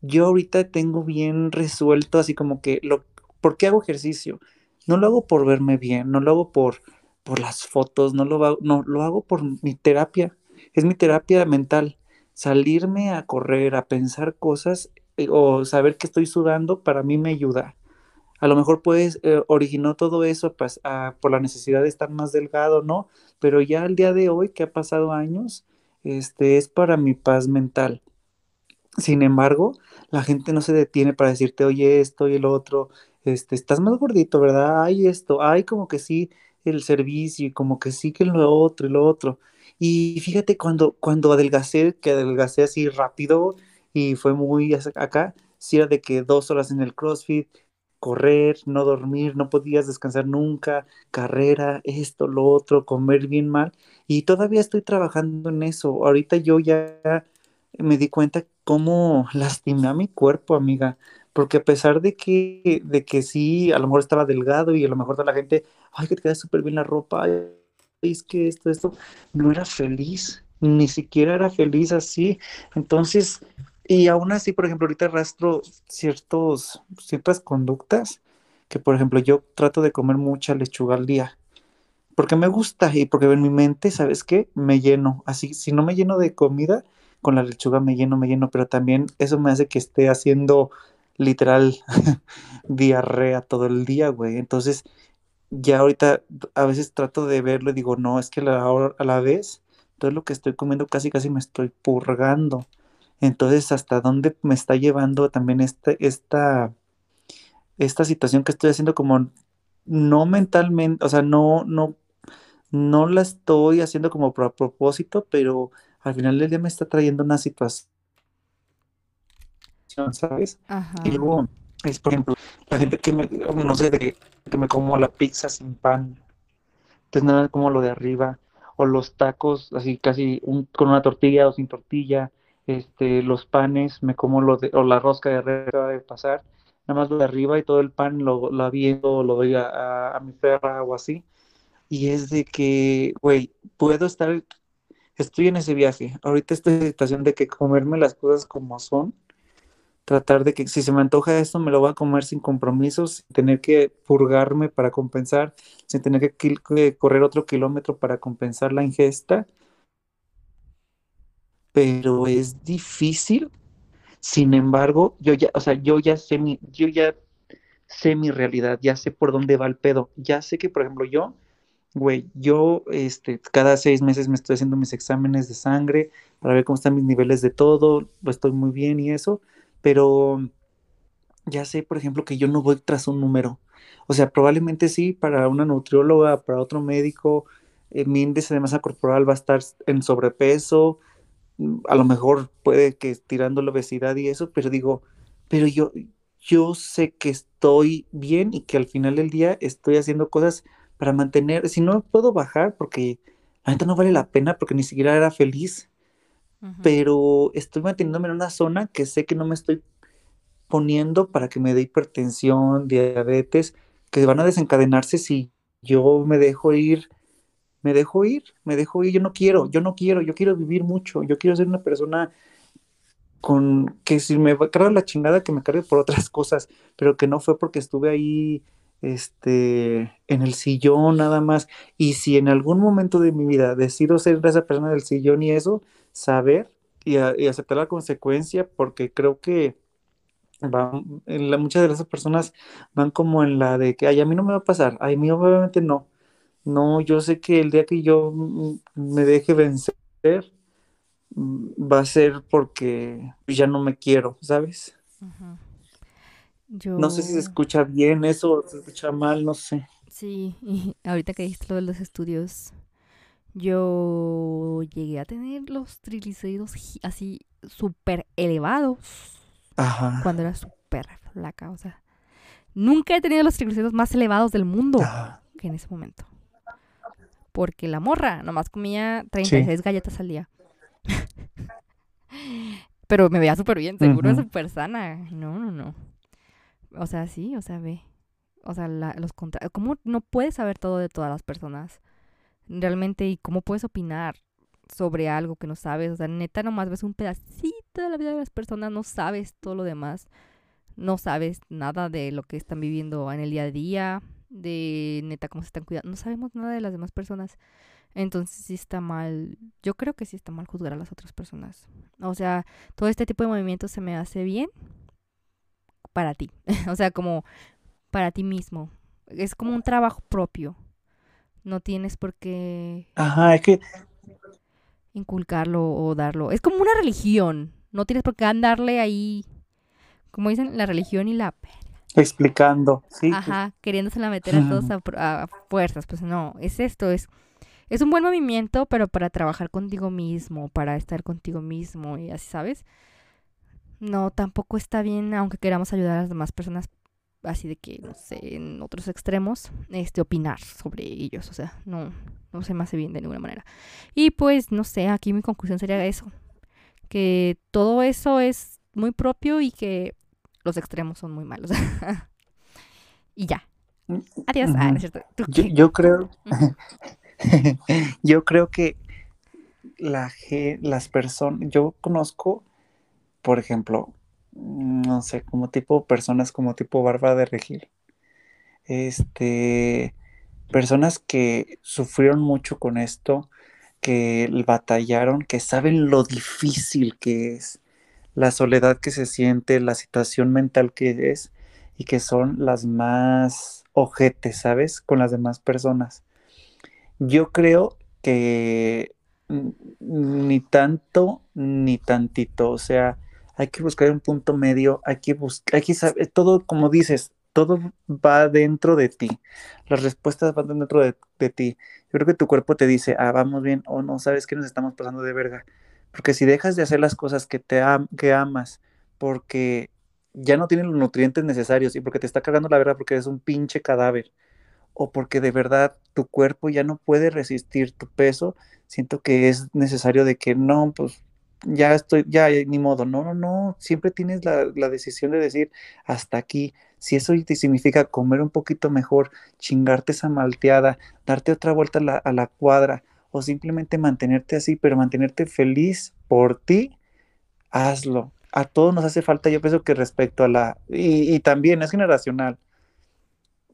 Yo ahorita tengo bien resuelto así como que, lo, ¿por qué hago ejercicio? No lo hago por verme bien, no lo hago por, por las fotos, no lo, hago, no, lo hago por mi terapia. Es mi terapia mental. Salirme a correr, a pensar cosas eh, o saber que estoy sudando, para mí me ayuda. A lo mejor pues originó todo eso pues, por la necesidad de estar más delgado, ¿no? Pero ya al día de hoy, que ha pasado años, este es para mi paz mental. Sin embargo, la gente no se detiene para decirte, oye, esto y el otro, este, estás más gordito, ¿verdad? Hay esto, hay como que sí el servicio, y como que sí que lo otro y lo otro. Y fíjate, cuando, cuando adelgacé, que adelgacé así rápido, y fue muy acá, si era de que dos horas en el CrossFit, correr, no dormir, no podías descansar nunca, carrera, esto, lo otro, comer bien mal, y todavía estoy trabajando en eso. Ahorita yo ya me di cuenta cómo lastimé a mi cuerpo, amiga, porque a pesar de que, de que sí, a lo mejor estaba delgado y a lo mejor toda la gente, ay, que te queda súper bien la ropa, es que esto, esto, no era feliz, ni siquiera era feliz así. Entonces, y aún así, por ejemplo, ahorita rastro ciertos, ciertas conductas que, por ejemplo, yo trato de comer mucha lechuga al día porque me gusta y porque en mi mente, ¿sabes qué? Me lleno. Así, si no me lleno de comida, con la lechuga me lleno, me lleno, pero también eso me hace que esté haciendo literal diarrea todo el día, güey. Entonces, ya ahorita a veces trato de verlo y digo, no, es que la, a la vez, todo lo que estoy comiendo casi casi me estoy purgando. Entonces, ¿hasta dónde me está llevando también este, esta, esta situación que estoy haciendo como no mentalmente, o sea, no, no, no la estoy haciendo como a propósito, pero al final del día me está trayendo una situación, ¿sabes? Y luego, es por ejemplo, la gente que me, no sé, de, que me como la pizza sin pan, entonces nada como lo de arriba, o los tacos así casi con una tortilla o sin tortilla, este, los panes, me como lo de, o la rosca de arriba de pasar, nada más lo de arriba y todo el pan lo, lo aviento, lo doy a, a mi perra o así, y es de que, güey, puedo estar estoy en ese viaje. Ahorita en situación de que comerme las cosas como son. Tratar de que si se me antoja esto, me lo voy a comer sin compromisos, sin tener que purgarme para compensar, sin tener que, correr otro kilómetro para compensar la ingesta. Pero es difícil. Sin embargo, yo ya, o sea, yo ya sé mi, yo ya sé mi realidad, ya sé por dónde va el pedo. Ya sé que, por ejemplo, yo Güey, yo este, cada seis meses me estoy haciendo mis exámenes de sangre para ver cómo están mis niveles de todo, estoy muy bien y eso, pero ya sé, por ejemplo, que yo no voy tras un número. O sea, probablemente sí, para una nutrióloga, para otro médico, eh, mi índice de masa corporal va a estar en sobrepeso, a lo mejor puede que tirando la obesidad y eso, pero digo, pero yo, yo sé que estoy bien y que al final del día estoy haciendo cosas para mantener, si no puedo bajar porque la neta no vale la pena porque ni siquiera era feliz, pero estoy manteniéndome en una zona que sé que no me estoy poniendo para que me dé hipertensión, diabetes, que van a desencadenarse si yo me dejo ir, me dejo ir, me dejo ir, yo no quiero, yo no quiero, yo quiero vivir mucho, yo quiero ser una persona con que si me carga la chingada que me cargue por otras cosas, pero que no fue porque estuve ahí este, en el sillón nada más. Y si en algún momento de mi vida decido ser esa persona del sillón y eso, saber y, aceptar la consecuencia, porque creo que van, en la, muchas de esas personas van como en la de que, ay, a mí no me va a pasar, a mí obviamente no. No, yo sé que el día que yo me deje vencer, va a ser porque ya no me quiero, ¿sabes? No sé si se escucha bien eso o se escucha mal, no sé. Sí, y ahorita que dijiste lo de los estudios, yo llegué a tener los triglicéridos así súper elevados Ajá. cuando era súper flaca, o sea, nunca he tenido los triglicéridos más elevados del mundo que en ese momento. Porque la morra nomás comía 36 galletas al día. Pero me veía súper bien, seguro, súper sana. No, no, no. O sea, sí, o sea, ve. O sea, los contra ¿Cómo no puedes saber todo de todas las personas? Realmente, ¿y cómo puedes opinar sobre algo que no sabes? O sea, neta, nomás ves un pedacito de la vida de las personas, no sabes todo lo demás. No sabes nada de lo que están viviendo en el día a día, de neta cómo se están cuidando. No sabemos nada de las demás personas. Entonces sí está mal, yo creo que sí está mal juzgar a las otras personas. O sea, todo este tipo de movimientos se me hace bien, para ti. o sea, como para ti mismo. Es como un trabajo propio. No tienes por qué. Ajá, es que. Inculcarlo o darlo. Es como una religión. No tienes por qué andarle ahí. Como dicen, la religión y la. Explicando, sí. Pues. Ajá, queriéndose la meter a todos a, fuerzas. Pues no, es esto, es. Es un buen movimiento, pero para trabajar contigo mismo, para estar contigo mismo y así, ¿sabes? no, tampoco está bien, aunque queramos ayudar a las demás personas, así de que, no sé, en otros extremos, este, opinar sobre ellos, o sea, no, no se me hace bien de ninguna manera. Y pues, no sé, aquí mi conclusión sería eso, que todo eso es muy propio y que los extremos son muy malos. y ya. Adiós. Ah, yo, creo, yo creo que la, las personas, yo conozco por ejemplo, no sé, como tipo personas como tipo Bárbara de Regil. Este, personas que sufrieron mucho con esto, que batallaron, que saben lo difícil que es, la soledad que se siente, la situación mental que es, y que son las más ojetes, ¿sabes? Con las demás personas. Yo creo que ni tanto ni tantito, o sea, hay que buscar un punto medio, hay que buscar, hay que saber, todo como dices, todo va dentro de ti, las respuestas van dentro de, ti. Yo creo que tu cuerpo te dice, ah, vamos bien, o no, sabes que nos estamos pasando de verga. Porque si dejas de hacer las cosas que, te que amas, porque ya no tienen los nutrientes necesarios y porque te está cagando la verga porque eres un pinche cadáver, o porque de verdad tu cuerpo ya no puede resistir tu peso, siento que es necesario de que no, pues ya estoy, ya ni modo, no, no, no, siempre tienes la, decisión de decir hasta aquí, si eso te significa comer un poquito mejor, chingarte esa malteada, darte otra vuelta a la, a la cuadra, o simplemente mantenerte así, pero mantenerte feliz por ti, hazlo. A todos nos hace falta, yo pienso que respecto a la, y, también es generacional,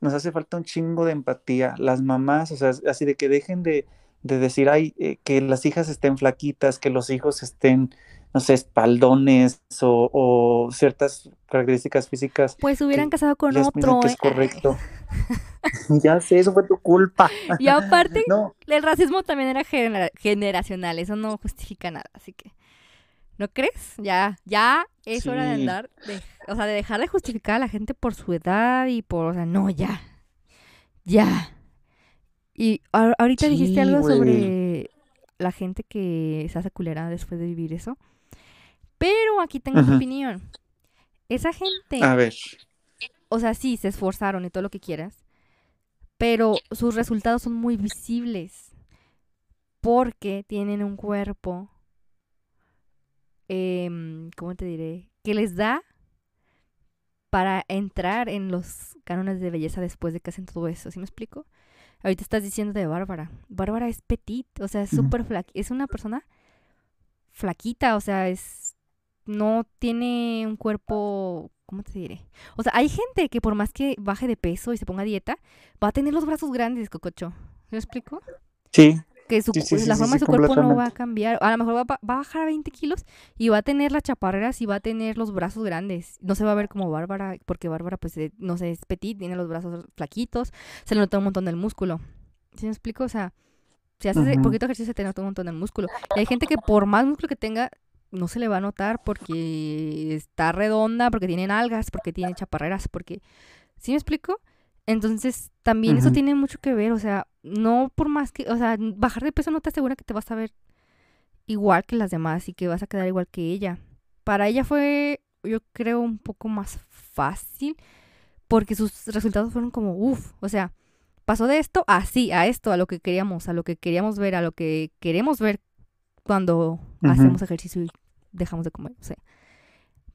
nos hace falta un chingo de empatía. Las mamás, o sea, así de que dejen de, decir, ay, eh, que las hijas estén flaquitas, que los hijos estén, no sé, espaldones o, ciertas características físicas. Pues hubieran casado con otro. es ¿eh? correcto. ya sé, eso fue tu culpa. Y aparte, el racismo también era generacional, eso no justifica nada, así que. ¿No crees? Ya, ya es hora de andar, o sea, de dejar de justificar a la gente por su edad y por, o sea, no, ya, ya. Y ahorita dijiste algo sobre la gente que se hace culera después de vivir eso. Pero aquí tengo tu opinión. Esa gente. A ver. O sea, sí, se esforzaron y todo lo que quieras. Pero sus resultados son muy visibles. Porque tienen un cuerpo eh, ¿cómo te diré? Que les da para entrar en los cánones de belleza después de que hacen todo eso. ¿Sí me explico? Ahorita estás diciendo de Bárbara. Bárbara es petit, o sea, es súper flaquita. Es una persona flaquita, o sea, es. No tiene un cuerpo. ¿Cómo te diré? O sea, hay gente que por más que baje de peso y se ponga a dieta, va a tener los brazos grandes, cococho. ¿Sí me explico? Sí, que su, la forma de su cuerpo no va a cambiar. A lo mejor va, a bajar a 20 kilos y va a tener las chaparreras y va a tener los brazos grandes. No se va a ver como Bárbara, porque Bárbara, pues, eh, no sé, es petit, tiene los brazos flaquitos, se le nota un montón del músculo. ¿Sí me explico? O sea, si haces poquito ejercicio se te nota un montón del músculo. Y hay gente que por más músculo que tenga, no se le va a notar porque está redonda, porque tiene algas, porque tiene chaparreras, porque... ¿Sí me explico? Entonces, también eso tiene mucho que ver, o sea, no por más que, o sea, bajar de peso no te asegura que te vas a ver igual que las demás y que vas a quedar igual que ella. Para ella fue, yo creo, un poco más fácil porque sus resultados fueron como, uff, o sea, pasó de esto a sí, a esto, a lo que queríamos, a lo que queríamos ver, a lo que queremos ver cuando hacemos ejercicio y dejamos de comer, o sea.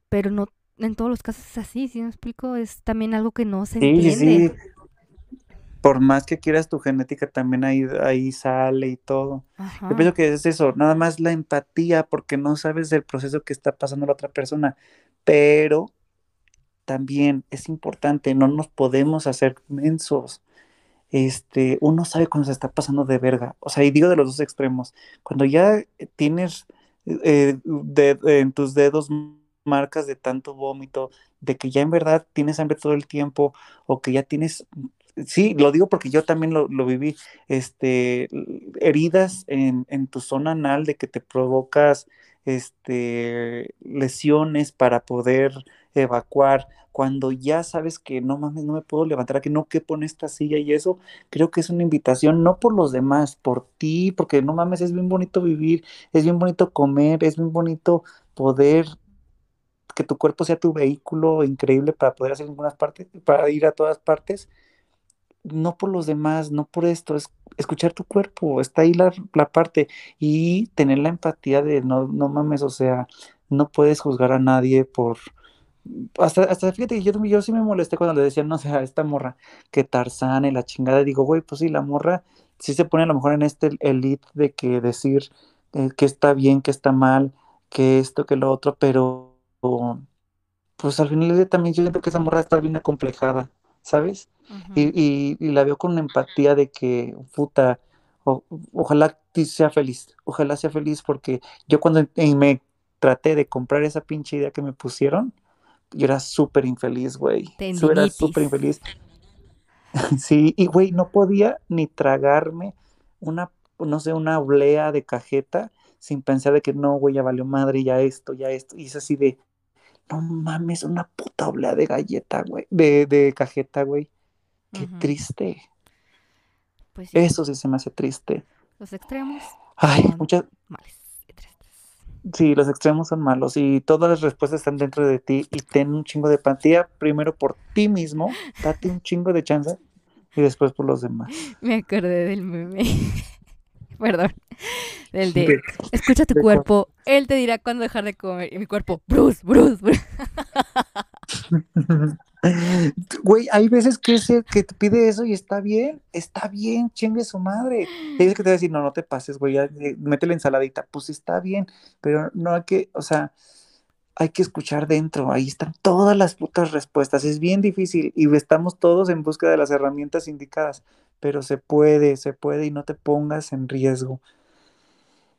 Pero no en todos los casos es así, si me explico, es también algo que no se entiende. Por más que quieras tu genética, también ahí, ahí sale y todo. Yo pienso que es eso, nada más la empatía, porque no sabes el proceso que está pasando la otra persona, pero también es importante, no nos podemos hacer mensos. Este, uno sabe cuando se está pasando de verga, o sea, y digo de los dos extremos, cuando ya tienes eh, en tus dedos marcas de tanto vómito, de que ya en verdad tienes hambre todo el tiempo o que ya tienes, sí, lo digo porque yo también lo, viví, este, heridas en, en, tu zona anal de que te provocas este, lesiones para poder evacuar, cuando ya sabes que no mames, no me puedo levantar, que no quepo en esta silla y eso, creo que es una invitación, no por los demás, por ti, porque no mames, es bien bonito vivir, es bien bonito comer, es bien bonito poder que tu cuerpo sea tu vehículo increíble para poder hacer algunas partes, para ir a todas partes, no por los demás, no por esto, es escuchar tu cuerpo, está ahí la, parte y tener la empatía de no, no mames, o sea, no puedes juzgar a nadie por... Hasta, hasta fíjate que yo, yo sí me molesté cuando le decían, no sé, a esta morra, que Tarzán y la chingada, digo, güey, pues sí, la morra sí se pone a lo mejor en este elite de que decir eh, que está bien, que está mal, que esto, que lo otro, pero pues al final también yo siento que esa morra está bien acomplejada, ¿sabes? Y, y- y la veo con empatía de que, puta, o- ojalá sea feliz, ojalá sea feliz porque yo cuando me traté de comprar esa pinche idea que me pusieron, yo era súper infeliz, güey. Yo era súper infeliz. Sí, y güey, no podía ni tragarme una, no sé, una oblea de cajeta sin pensar de que no, güey, ya valió madre, ya esto, ya esto. Y es así de, no mames, una puta oblea de galleta, güey, de, de cajeta, güey. Qué triste. Pues sí, Eso sí se me hace triste. los extremos Ay, son muchas, males y tristes. sí, los extremos son malos y todas las respuestas están dentro de ti y ten un chingo de empatía primero por ti mismo, date un chingo de chance y después por los demás. Me acordé del meme. Perdón. Del de, De- escucha tu de cuerpo, él te dirá cuándo dejar de comer. Y mi cuerpo, Bruce, Bruce, Bruce. Güey, hay veces que, te pide eso y está bien, está bien, chingue su madre. Hay veces que te va a decir, no, no te pases, güey, eh, métele ensaladita. Pues está bien, pero no hay que, o sea, hay que escuchar dentro, ahí están todas las putas respuestas. Es bien difícil y estamos todos en búsqueda de las herramientas indicadas, pero se puede, se puede y no te pongas en riesgo.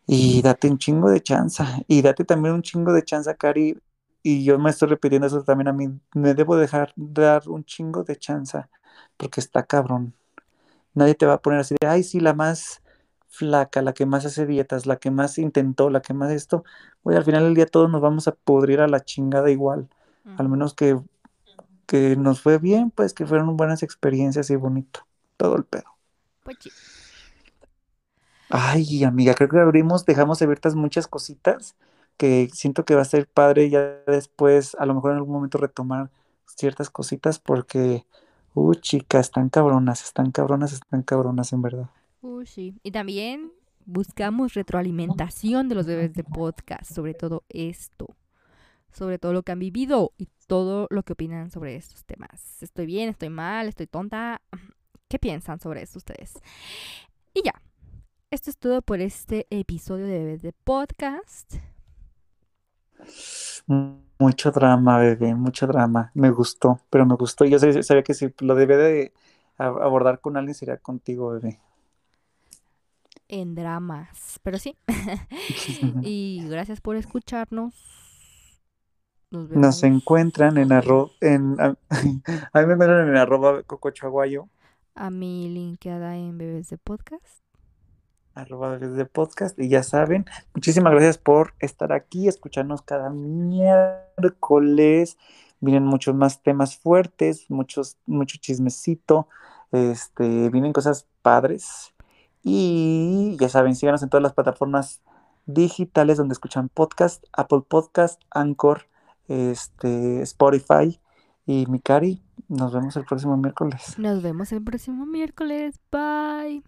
Y date un chingo de chanza. Y date también un chingo de chanza, Cari. Y yo me estoy repitiendo eso también a mí. Me debo dejar dar un chingo de chanza. Porque está cabrón. Nadie te va a poner así de, ay, sí, la más flaca, la que más hace dietas, la que más intentó, la que más esto. Güey, al final del día todos nos vamos a pudrir a la chingada igual. Al menos que, que nos fue bien, pues que fueron buenas experiencias y bonito. Todo el pedo. Pues sí. Ay, amiga, creo que abrimos, dejamos abiertas muchas cositas que siento que va a ser padre ya después, a lo mejor en algún momento retomar ciertas cositas porque, uh, chicas, están cabronas, están cabronas, están cabronas en verdad. Uh, sí. Y también buscamos retroalimentación de los bebés de podcast, sobre todo esto. Sobre todo lo que han vivido y todo lo que opinan sobre estos temas. Estoy bien, estoy mal, estoy tonta. ¿Qué piensan sobre esto ustedes? Y ya. Esto es todo por este episodio de Bebés de Podcast. Mucho drama, bebé, mucho drama. Me gustó, pero me gustó. Yo sabía, que si lo debía de abordar con alguien sería contigo, bebé. En dramas. Pero sí. y gracias por escucharnos. Nos vemos. Nos encuentran en arroba, en, a, a mí me encuentran en arroba cocochaguayo. A mi linkeada en Bebés de Podcast. Arroba desde podcast y ya saben, muchísimas gracias por estar aquí, escucharnos cada miércoles, vienen muchos más temas fuertes, muchos, mucho chismecito, este, vienen cosas padres y ya saben, síganos en todas las plataformas digitales donde escuchan podcast, Apple Podcast, Anchor, este, Spotify y Mikari, nos vemos el próximo miércoles. Nos vemos el próximo miércoles. Bye.